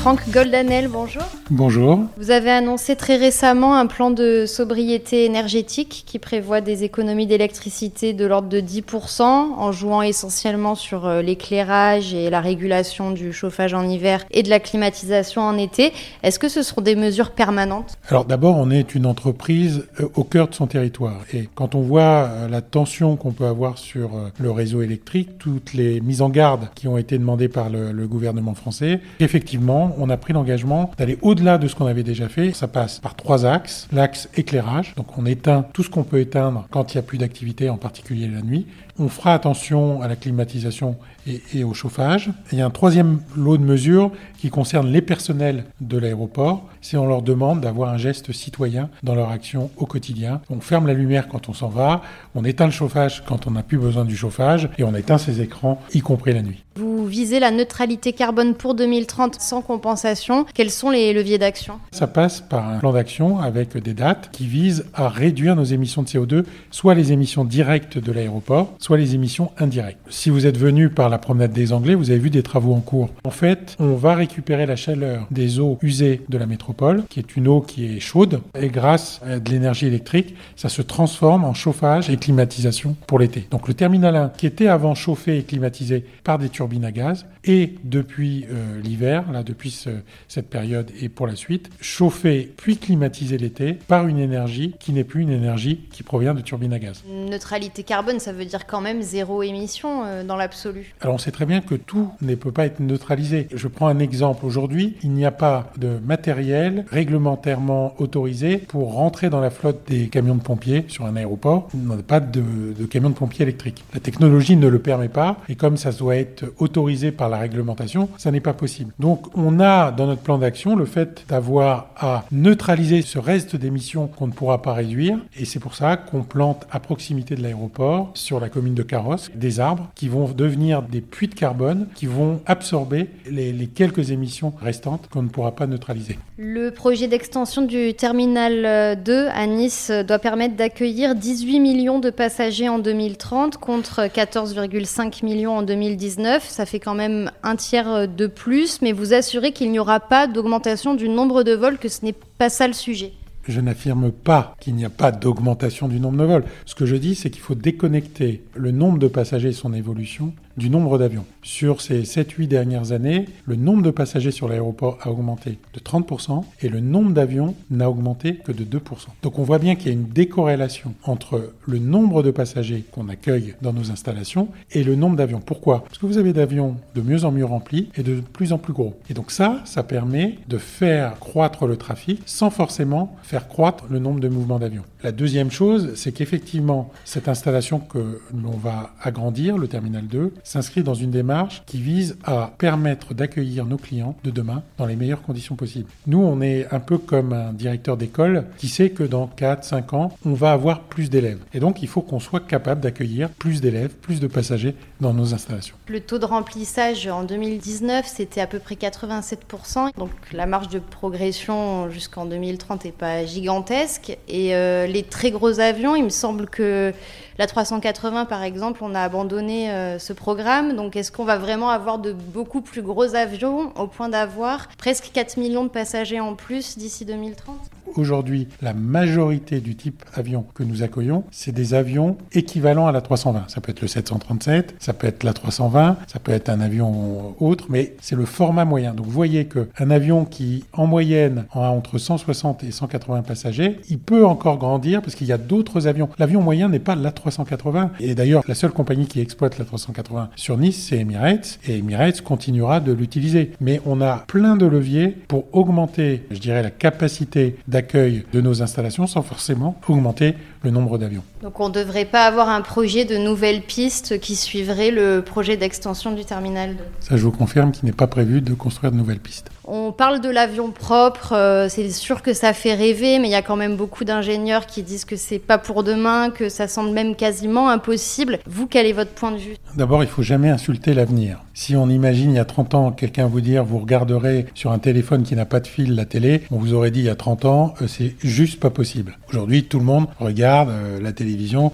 Franck Goldanel, bonjour. Bonjour. Vous avez annoncé très récemment un plan de sobriété énergétique qui prévoit des économies d'électricité de l'ordre de 10% en jouant essentiellement sur euh, l'éclairage et la régulation du chauffage en hiver et de la climatisation en été. Est-ce que ce seront des mesures permanentes? Alors d'abord, on est une entreprise euh, au cœur de son territoire et quand on voit euh, la tension qu'on peut avoir sur le réseau électrique, toutes les mises en garde qui ont été demandées par le, le gouvernement français, effectivement, on a pris l'engagement d'aller au-delà de ce qu'on avait déjà fait. Ça passe par trois axes. L'axe éclairage, donc on éteint tout ce qu'on peut éteindre quand il n'y a plus d'activité, en particulier la nuit. On fera attention à la climatisation et, au chauffage. il y a un troisième lot de mesures qui concerne les personnels de l'aéroport. C'est on leur demande d'avoir un geste citoyen dans leur action au quotidien. On ferme la lumière quand on s'en va, on éteint le chauffage quand on n'a plus besoin du chauffage et on éteint ses écrans, y compris la nuit. Visez la neutralité carbone pour 2030 sans compensation. Quels sont les leviers d'action? Ça passe par un plan d'action avec des dates qui visent à réduire nos émissions de CO2, soit les émissions directes de l'aéroport, soit les émissions indirectes. Si vous êtes venu par la promenade des Anglais, vous avez vu des travaux en cours. En fait, on va récupérer la chaleur des eaux usées de la métropole, qui est une eau qui est chaude, et grâce à de l'énergie électrique, ça se transforme en chauffage et climatisation pour l'été. Donc le terminal 1, qui était avant chauffé et climatisé par des turbines à gaz, et depuis euh, l'hiver, là depuis cette période et pour la suite, chauffé puis climatisé l'été par une énergie qui n'est plus une énergie qui provient de turbines à gaz. Neutralité carbone, ça veut dire quand même zéro émission euh, dans l'absolu. Alors on sait très bien que tout ne peut pas être neutralisé. Je prends un exemple. Aujourd'hui, il n'y a pas de matériel réglementairement autorisé pour rentrer dans la flotte des camions de pompiers sur un aéroport. Il n'y a pas de, de camions de pompiers électriques. La technologie ne le permet pas et comme ça doit être autorisé par la réglementation, ça n'est pas possible. Donc on a dans notre plan d'action le fait d'avoir à neutraliser ce reste d'émissions qu'on ne pourra pas réduire et c'est pour ça qu'on plante à proximité de l'aéroport sur la commune de Carrosse des arbres qui vont devenir des puits de carbone qui vont absorber les, les quelques émissions restantes qu'on ne pourra pas neutraliser. Le projet d'extension du terminal 2 à Nice doit permettre d'accueillir 18 millions de passagers en 2030 contre 14,5 millions en 2019. Ça quand même un tiers de plus, mais vous assurez qu'il n'y aura pas d'augmentation du nombre de vols, que ce n'est pas ça le sujet. Je n'affirme pas qu'il n'y a pas d'augmentation du nombre de vols. Ce que je dis, c'est qu'il faut déconnecter le nombre de passagers et son évolution du nombre d'avions. Sur ces 7-8 dernières années, le nombre de passagers sur l'aéroport a augmenté de 30% et le nombre d'avions n'a augmenté que de 2%. Donc on voit bien qu'il y a une décorrélation entre le nombre de passagers qu'on accueille dans nos installations et le nombre d'avions. Pourquoi? Parce que vous avez d'avions de mieux en mieux remplis et de plus en plus gros. Et donc ça, ça permet de faire croître le trafic sans forcément faire croître le nombre de mouvements d'avions. La deuxième chose, c'est qu'effectivement, cette installation que l'on va agrandir, le terminal 2, s'inscrit dans une démarche qui vise à permettre d'accueillir nos clients de demain dans les meilleures conditions possibles. Nous, on est un peu comme un directeur d'école qui sait que dans 4-5 ans, on va avoir plus d'élèves. Et donc, il faut qu'on soit capable d'accueillir plus d'élèves, plus de passagers dans nos installations. Le taux de remplissage en 2019, c'était à peu près 87%. Donc, la marge de progression jusqu'en 2030 n'est pas gigantesque. Et euh, les très gros avions, il me semble que la 380, par exemple, on a abandonné euh, ce Donc, est-ce qu'on va vraiment avoir de beaucoup plus gros avions au point d'avoir presque 4 millions de passagers en plus d'ici 2030 Aujourd'hui, la majorité du type avion que nous accueillons, c'est des avions équivalents à la 320. Ça peut être le 737, ça peut être la 320, ça peut être un avion autre, mais c'est le format moyen. Donc vous voyez qu'un avion qui, en moyenne, a entre 160 et 180 passagers, il peut encore grandir parce qu'il y a d'autres avions. L'avion moyen n'est pas la 380. Et d'ailleurs, la seule compagnie qui exploite la 380 sur Nice, c'est Emirates. Et Emirates continuera de l'utiliser. Mais on a plein de leviers pour augmenter, je dirais, la capacité d'accueil accueil de nos installations sans forcément augmenter le nombre d'avions. Donc on ne devrait pas avoir un projet de nouvelles pistes qui suivrait le projet d'extension du terminal 2 Ça, je vous confirme qu'il n'est pas prévu de construire de nouvelles pistes. On parle de l'avion propre, euh, c'est sûr que ça fait rêver, mais il y a quand même beaucoup d'ingénieurs qui disent que c'est pas pour demain, que ça semble même quasiment impossible. Vous, quel est votre point de vue? D'abord, il faut jamais insulter l'avenir. Si on imagine il y a 30 ans quelqu'un vous dire vous regarderez sur un téléphone qui n'a pas de fil la télé, on vous aurait dit il y a 30 ans euh, c'est juste pas possible. Aujourd'hui, tout le monde regarde euh, la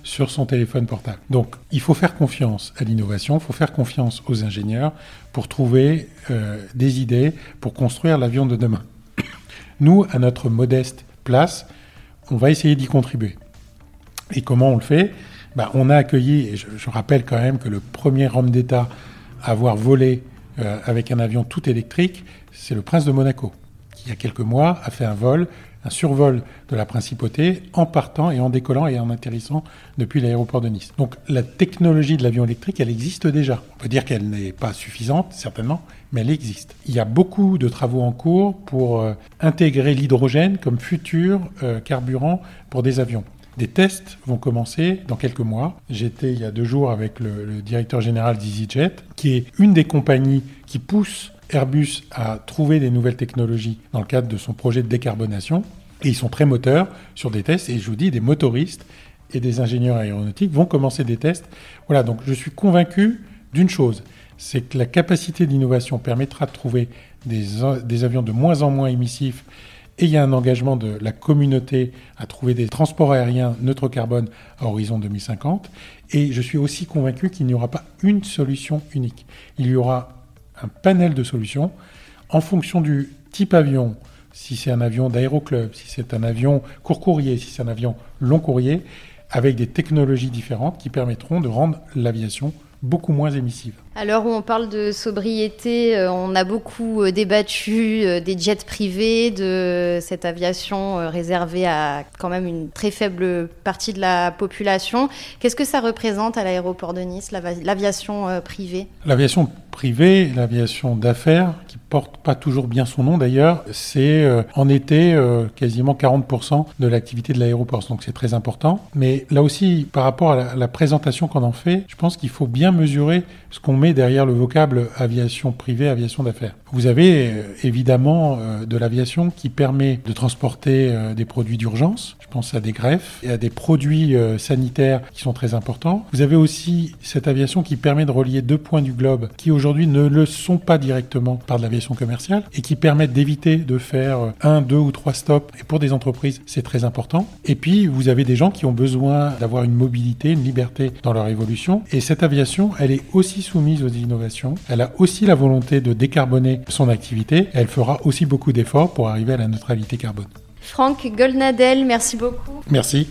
sur son téléphone portable. Donc il faut faire confiance à l'innovation, il faut faire confiance aux ingénieurs pour trouver euh, des idées pour construire l'avion de demain. Nous, à notre modeste place, on va essayer d'y contribuer. Et comment on le fait? Bah, On a accueilli, et je, rappelle quand même que le premier homme d'État à avoir volé euh, avec un avion tout électrique, c'est le prince de Monaco, qui il y a quelques mois a fait un vol un survol de la principauté en partant et en décollant et en atterrissant depuis l'aéroport de Nice. Donc la technologie de l'avion électrique, elle existe déjà. On peut dire qu'elle n'est pas suffisante, certainement, mais elle existe. Il y a beaucoup de travaux en cours pour euh, intégrer l'hydrogène comme futur euh, carburant pour des avions. Des tests vont commencer dans quelques mois. J'étais il y a deux jours avec le, le directeur général d'EasyJet, qui est une des compagnies qui pousse Airbus a trouvé des nouvelles technologies dans le cadre de son projet de décarbonation. Et ils sont très moteurs sur des tests. Et je vous dis, des motoristes et des ingénieurs aéronautiques vont commencer des tests. Voilà, donc je suis convaincu d'une chose, c'est que la capacité d'innovation permettra de trouver des, avions de moins en moins émissifs. Et il y a un engagement de la communauté à trouver des transports aériens neutres carbone à horizon 2050. Et je suis aussi convaincu qu'il n'y aura pas une solution unique. Il y aura un panel de solutions en fonction du type avion, si c'est un avion d'aéroclub, si c'est un avion court courrier, si c'est un avion long courrier, avec des technologies différentes qui permettront de rendre l'aviation beaucoup moins émissive. À l'heure où on parle de sobriété, euh, on a beaucoup euh, débattu euh, des jets privés, de cette aviation réservée à quand même une très faible partie de la population. Qu'est-ce que ça représente à l'aéroport de Nice, l'aviation privée? L'aviation privée, l'aviation d'affaires, qui porte pas toujours bien son nom d'ailleurs, c'est en été quasiment 40% de l'activité de l'aéroport. Donc c'est très important. Mais là aussi, par rapport à la, à la présentation qu'on en fait, je pense qu'il faut bien mesurer ce qu'on met derrière le vocable aviation privée, aviation d'affaires. Vous avez euh, évidemment euh, de l'aviation qui permet de transporter euh, des produits d'urgence. Je pense à des greffes et à des produits sanitaires qui sont très importants. Vous avez aussi cette aviation qui permet de relier deux points du globe qui aujourd'hui ne le sont pas directement par de l'aviation commerciale et qui permettent d'éviter de faire un, deux ou trois stops. Et pour des entreprises, c'est très important. Et puis, vous avez des gens qui ont besoin d'avoir une mobilité, une liberté dans leur évolution. Et cette aviation, elle est aussi soumise aux innovations. Elle a aussi la volonté de décarboner son activité. Elle fera aussi beaucoup d'efforts pour arriver à la neutralité carbone. Franck Goldnadel, merci beaucoup. Merci.